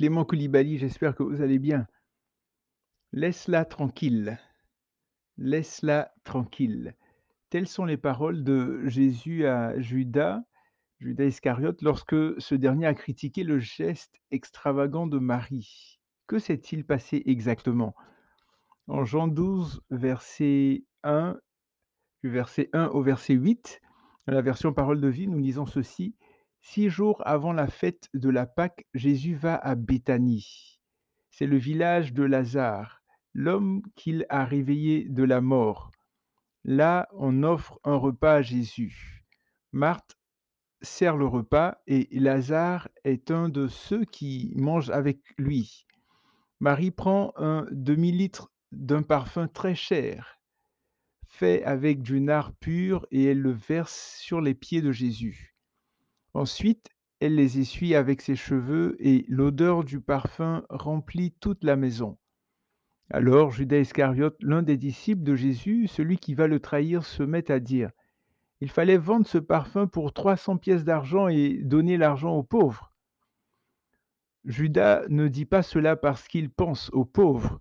Clément Coulibaly, j'espère que vous allez bien. Laisse-la tranquille, laisse-la tranquille. Telles sont les paroles de Jésus à Judas, Judas Iscariote, lorsque ce dernier a critiqué le geste extravagant de Marie. Que s'est-il passé exactement? En Jean 12, verset 1, du verset 1 au verset 8, dans la version Parole de vie, nous lisons ceci. Six jours avant la fête de la Pâque, Jésus va à Béthanie. C'est le village de Lazare, l'homme qu'il a réveillé de la mort. Là, on offre un repas à Jésus. Marthe sert le repas et Lazare est un de ceux qui mangent avec lui. Marie prend un demi-litre d'un parfum très cher, fait avec du nard pur, et elle le verse sur les pieds de Jésus. Ensuite, elle les essuie avec ses cheveux et l'odeur du parfum remplit toute la maison. Alors Judas Iscariote, l'un des disciples de Jésus, celui qui va le trahir, se met à dire Il fallait vendre ce parfum pour 300 pièces d'argent et donner l'argent aux pauvres. Judas ne dit pas cela parce qu'il pense aux pauvres,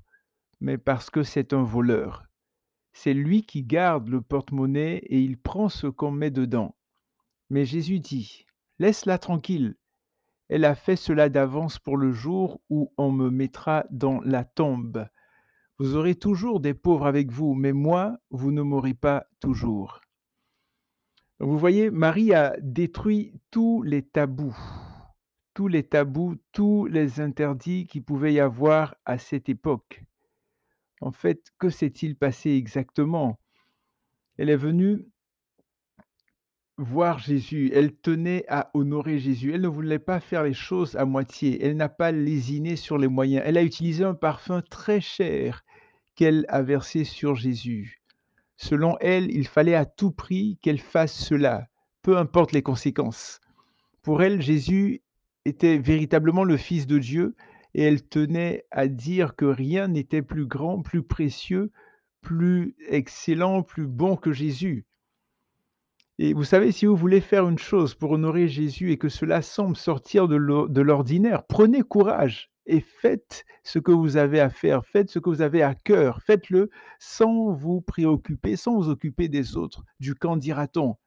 mais parce que c'est un voleur. C'est lui qui garde le porte-monnaie et il prend ce qu'on met dedans. Mais Jésus dit Laisse-la tranquille. Elle a fait cela d'avance pour le jour où on me mettra dans la tombe. Vous aurez toujours des pauvres avec vous, mais moi, vous ne m'aurez pas toujours. vous voyez, Marie a détruit tous les tabous, tous les tabous, tous les interdits qui pouvaient y avoir à cette époque. En fait, que s'est-il passé exactement? Elle est venue voir Jésus, elle tenait à honorer Jésus, elle ne voulait pas faire les choses à moitié, elle n'a pas lésiné sur les moyens, elle a utilisé un parfum très cher qu'elle a versé sur Jésus. Selon elle, il fallait à tout prix qu'elle fasse cela, peu importe les conséquences. Pour elle, Jésus était véritablement le Fils de Dieu et elle tenait à dire que rien n'était plus grand, plus précieux, plus excellent, plus bon que Jésus. Et vous savez, si vous voulez faire une chose pour honorer Jésus et que cela semble sortir de l'ordinaire, prenez courage et faites ce que vous avez à faire, faites ce que vous avez à cœur, faites-le sans vous préoccuper, sans vous occuper des autres, du quand dira-t-on?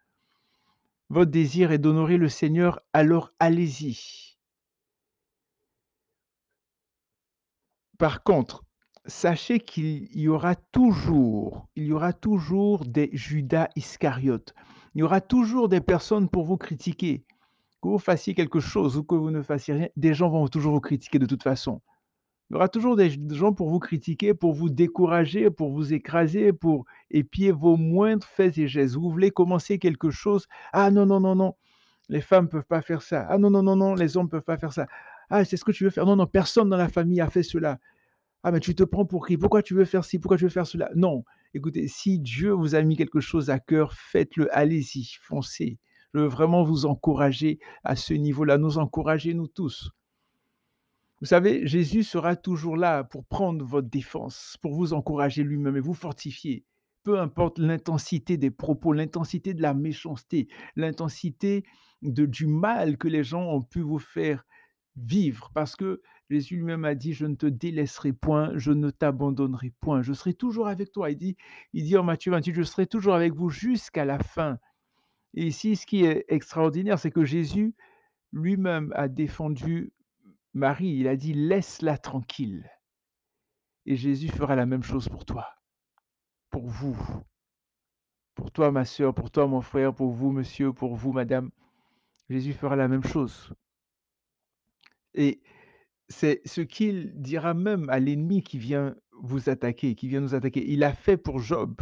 Votre désir est d'honorer le Seigneur, alors allez-y. Par contre, sachez qu'il y aura toujours, il y aura toujours des Judas Iscariotes. Il y aura toujours des personnes pour vous critiquer. Que vous fassiez quelque chose ou que vous ne fassiez rien, des gens vont toujours vous critiquer de toute façon. Il y aura toujours des gens pour vous critiquer, pour vous décourager, pour vous écraser, pour épier vos moindres faits et gestes. Vous voulez commencer quelque chose. Ah non, non, non, non. Les femmes ne peuvent pas faire ça. Ah non, non, non, non. Les hommes ne peuvent pas faire ça. Ah, c'est ce que tu veux faire. Non, non, personne dans la famille a fait cela. Ah, mais tu te prends pour qui? Pourquoi tu veux faire ci? Pourquoi tu veux faire cela? Non. Écoutez, si Dieu vous a mis quelque chose à cœur, faites-le. Allez-y, foncez. Je veux vraiment vous encourager à ce niveau-là, nous encourager, nous tous. Vous savez, Jésus sera toujours là pour prendre votre défense, pour vous encourager lui-même et vous fortifier. Peu importe l'intensité des propos, l'intensité de la méchanceté, l'intensité du mal que les gens ont pu vous faire vivre, parce que Jésus lui-même a dit, je ne te délaisserai point, je ne t'abandonnerai point, je serai toujours avec toi. Il dit, il dit en Matthieu 28, je serai toujours avec vous jusqu'à la fin. Et ici, ce qui est extraordinaire, c'est que Jésus lui-même a défendu Marie. Il a dit, laisse-la tranquille. Et Jésus fera la même chose pour toi, pour vous, pour toi, ma soeur, pour toi, mon frère, pour vous, monsieur, pour vous, madame. Jésus fera la même chose. Et c'est ce qu'il dira même à l'ennemi qui vient vous attaquer, qui vient nous attaquer. Il a fait pour Job.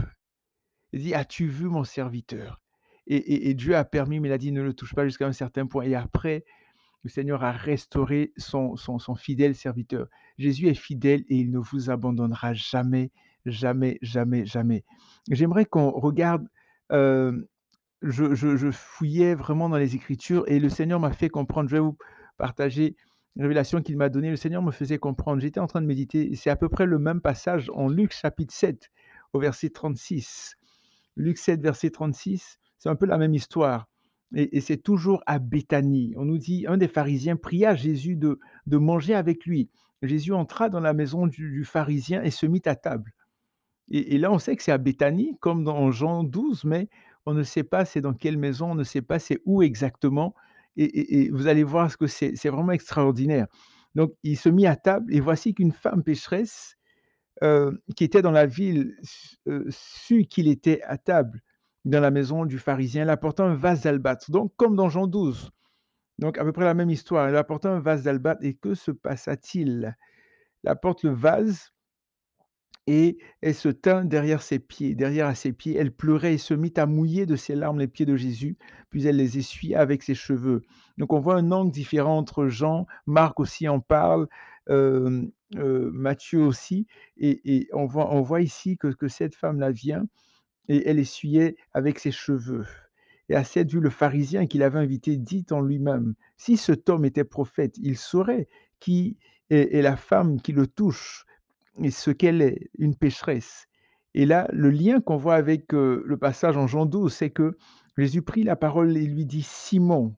Il dit, as-tu vu mon serviteur? Et, Dieu a permis, mais il a dit, ne le touche pas jusqu'à un certain point. Et après, le Seigneur a restauré son, son, fidèle serviteur. Jésus est fidèle et il ne vous abandonnera jamais, jamais, jamais, jamais. J'aimerais qu'on regarde, euh, je, je, fouillais vraiment dans les Écritures et le Seigneur m'a fait comprendre, je vais vous partager révélation qu'il m'a donnée, le Seigneur me faisait comprendre. J'étais en train de méditer, c'est à peu près le même passage en Luc chapitre 7 au verset 36. Luc 7 verset 36, c'est un peu la même histoire. et c'est toujours à Béthanie. On nous dit un des pharisiens pria Jésus de de manger avec lui. Jésus entra dans la maison du du pharisien et se mit à table. Et et là, on sait que c'est à Béthanie, comme dans Jean 12, mais on ne sait pas c'est dans quelle maison, on ne sait pas c'est où exactement et vous allez voir ce que c'est c'est vraiment extraordinaire. Donc il se mit à table et voici qu'une femme pécheresse, heu, qui était dans la ville, heu, sut qu'il était à table dans la maison du pharisien. Elle apporta un vase d'albâtre, donc comme dans Jean 12, donc à peu près la même histoire. Elle apporta un vase d'albâtre et que se passa-t-il? Elle apporte le vase et elle se tint derrière ses pieds derrière à ses pieds, elle pleurait et se mit à mouiller de ses larmes les pieds de Jésus, puis elle les essuya avec ses cheveux. Donc on voit un angle différent entre Jean, Marc aussi en parle, hem, heu, Matthieu aussi et on voit ici que cette femme-là vient et elle essuyait avec ses cheveux. Et à cette vue, le pharisien qui l'avait invité dit en lui-même: «Si cet homme était prophète, il saurait qui est la femme qui le touche et ce qu'elle est, une pécheresse». Et là, le lien qu'on voit avec, heu, le passage en Jean 12, c'est que Jésus prit la parole et lui dit: «Simon,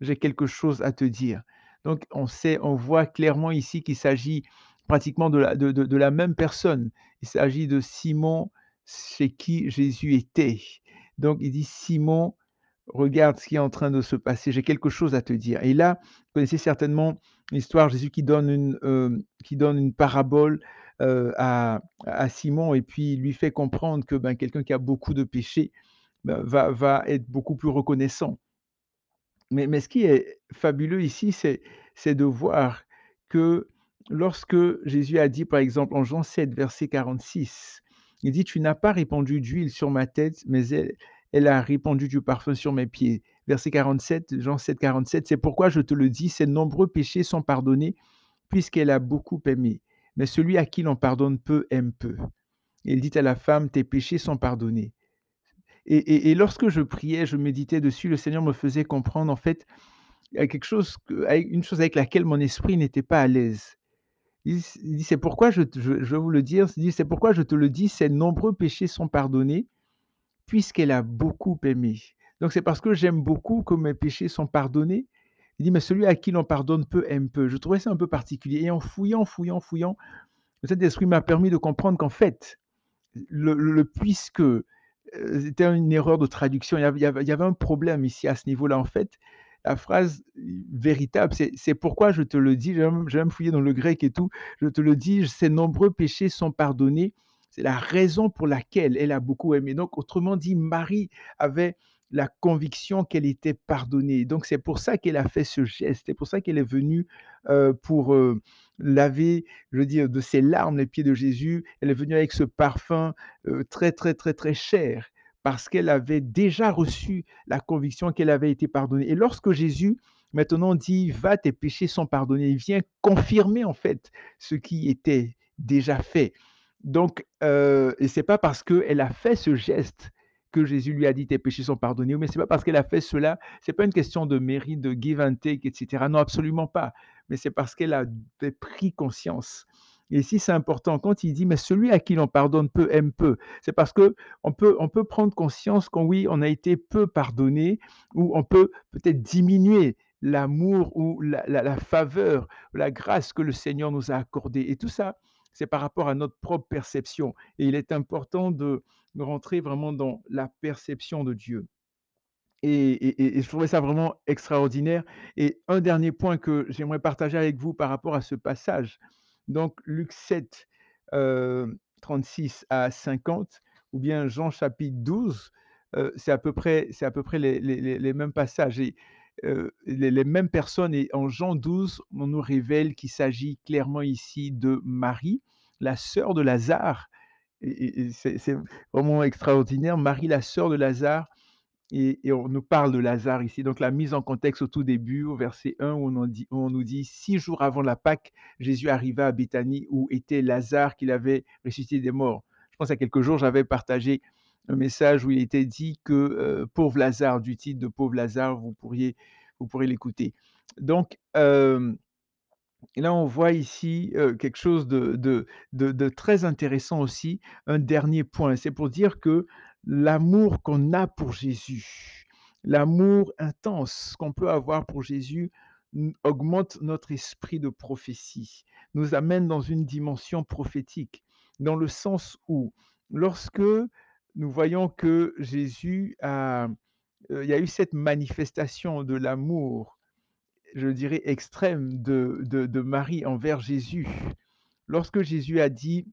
j'ai quelque chose à te dire». Donc on sait on voit clairement ici qu'il s'agit pratiquement de la de la même personne. Il s'agit de Simon chez qui Jésus était. Donc il dit: «Simon, regarde ce qui est en train de se passer, j'ai quelque chose à te dire». Et là, vous connaissez certainement l'histoire, Jésus qui donne une, hem, qui donne une parabole, heu, à Simon et puis lui fait comprendre que, ben, quelqu'un qui a beaucoup de péchés, ben, va va être beaucoup plus reconnaissant. Mais mais ce qui est fabuleux ici, c'est c'est de voir que lorsque Jésus a dit, par exemple, en Jean 7, verset 46, il dit: «Tu n'as pas répandu d'huile sur ma tête, mais elle elle a répandu du parfum sur mes pieds». Verset 47, Jean 7, 47, «C'est pourquoi je te le dis, ses nombreux péchés sont pardonnés, puisqu'elle a beaucoup aimé. Mais celui à qui l'on pardonne peu aime peu». Il dit à la femme: «Tes péchés sont pardonnés». Et lorsque je priais, je méditais dessus, le Seigneur me faisait comprendre, en fait, quelque chose une chose avec laquelle mon esprit n'était pas à l'aise. Il dit «C'est pourquoi je je je vous le dire», il dit: «C'est pourquoi je te le dis, ses nombreux péchés sont pardonnés, puisqu'elle a beaucoup aimé». Donc c'est parce que j'aime beaucoup que mes péchés sont pardonnés. Il dit: «Mais celui à qui l'on pardonne peu aime peu». Je trouvais ça un peu particulier et en fouillant, fouillant, fouillant, le Saint-Esprit m'a permis de comprendre qu'en fait, puisque, heu, c'était une erreur de traduction, il y avait un problème ici à ce niveau-là. En fait, la phrase véritable, c'est pourquoi je te le dis, j'ai même fouillé dans le grec et tout, je te le dis, ses nombreux péchés sont pardonnés. C'est la raison pour laquelle elle a beaucoup aimé. Donc autrement dit, Marie avait la conviction qu'elle était pardonnée. Donc c'est pour ça qu'elle a fait ce geste, c'est pour ça qu'elle est venue, heu, pour, heu, laver, je veux dire, de ses larmes les pieds de Jésus. Elle est venue avec ce parfum, heu, très, très, très, très cher parce qu'elle avait déjà reçu la conviction qu'elle avait été pardonnée. Et lorsque Jésus maintenant dit: «Va, tes péchés sont pardonnés», il vient confirmer en fait ce qui était déjà fait. Donc, et c'est pas parce qu'elle a fait ce geste que Jésus lui a dit: «Tes péchés sont pardonnés», mais c'est pas parce qu'elle a fait cela, c'est pas une question de mérite, de give and take et cetera. Non, absolument pas. Mais c'est parce qu'elle avait pris conscience. Et ici, c'est important quand il dit: «Mais celui à qui l'on pardonne peu aime peu». C'est parce qu'on peut on peut prendre conscience qu'on oui, on a été peu pardonné ou on peut peut-être diminuer l'amour ou la la faveur, la grâce que le Seigneur nous a accordée et tout ça, c'est par rapport à notre propre perception et il est important de rentrer vraiment dans la perception de Dieu. Et je trouvais ça vraiment extraordinaire et un dernier point que j'aimerais partager avec vous par rapport à ce passage. Donc Luc 7, heu, 36 à 50 ou bien Jean chapitre 12, heu, c'est à peu près les les mêmes passages et heu, les mêmes personnes et en Jean 12, on nous révèle qu'il s'agit clairement ici de Marie, la sœur de Lazare c'est vraiment extraordinaire. Marie, la sœur de Lazare et on nous parle de Lazare ici, donc la mise en contexte au tout début, au verset 1 où on où on nous dit: «6 jours avant la Pâque, Jésus arriva à Béthanie où était Lazare qu'il avait ressuscité des morts». Je pense à quelques jours, j'avais partagé un message où il était dit que, pauvre Lazare, du titre de pauvre Lazare, vous pourriez vous l'écouter. Donc, là, on voit ici, quelque chose de de très intéressant aussi, un dernier point. C'est pour dire que l'amour qu'on a pour Jésus L'amour intense qu'on peut avoir pour Jésus augmente notre esprit de prophétie, nous amène dans une dimension prophétique, dans le sens où lorsque nous voyons que Jésus a, il y a eu cette manifestation de l'amour, je dirais extrême de de de Marie envers Jésus. Lorsque Jésus a dit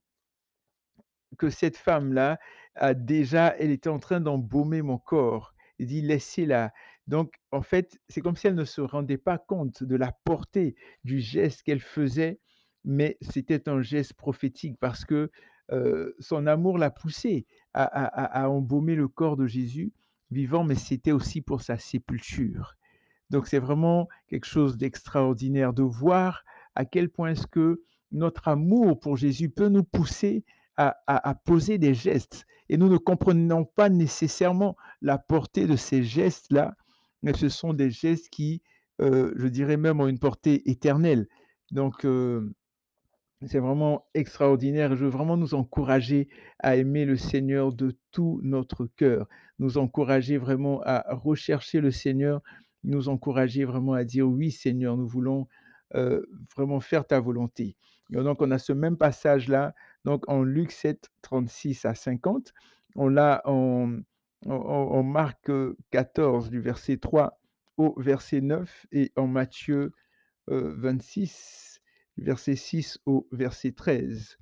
que cette femme-là a déjà elle était en train d'embaumer mon corps. Il dit: «Laissez-la». Donc en fait, c'est comme si elle ne se rendait pas compte de la portée du geste qu'elle faisait, mais c'était un geste prophétique parce que, son amour l'a poussée à embaumer le corps de Jésus vivant, mais c'était aussi pour sa sépulture. Donc c'est vraiment quelque chose d'extraordinaire de voir à quel point est-ce que notre amour pour Jésus peut nous pousser à poser des gestes et nous ne comprenons pas nécessairement la portée de ces gestes-là, mais ce sont des gestes qui, je dirais même ont une portée éternelle. Donc, c'est vraiment extraordinaire. Je veux vraiment nous encourager à aimer le Seigneur de tout notre cœur, nous encourager vraiment à rechercher le Seigneur, nous encourager vraiment à dire: «Oui Seigneur, nous voulons, heu, vraiment faire ta volonté». Et donc on a ce même passage-là, donc en Luc 7, 36 à 50, on l'a en Marc, heu, 14 du verset 3 au verset 9 et en Matthieu, heu, 26 du verset 6 au verset 13.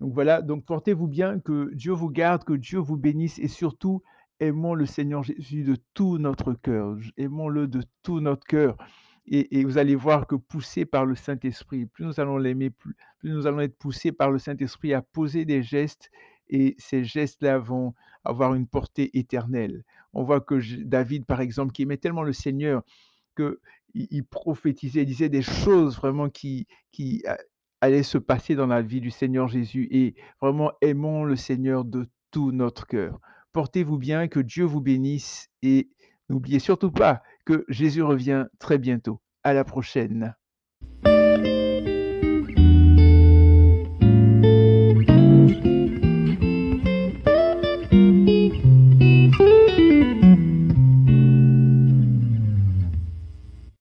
Donc voilà, donc portez-vous bien, que Dieu vous garde, que Dieu vous bénisse et surtout aimons le Seigneur Jésus de tout notre cœur. Aimons-le de tout notre cœur et vous allez voir que poussés par le Saint-Esprit, plus nous allons l'aimer, plus nous allons être poussés par le Saint-Esprit à poser des gestes et ces gestes-là vont avoir une portée éternelle. On voit que David, par exemple, qui aimait tellement le Seigneur qu'il il prophétisait, il disait des choses vraiment qui qui a allaient se passer dans la vie du Seigneur Jésus et vraiment aimons le Seigneur de tout notre cœur. Portez-vous bien, que Dieu vous bénisse et n'oubliez surtout pas que Jésus revient très bientôt. À la prochaine.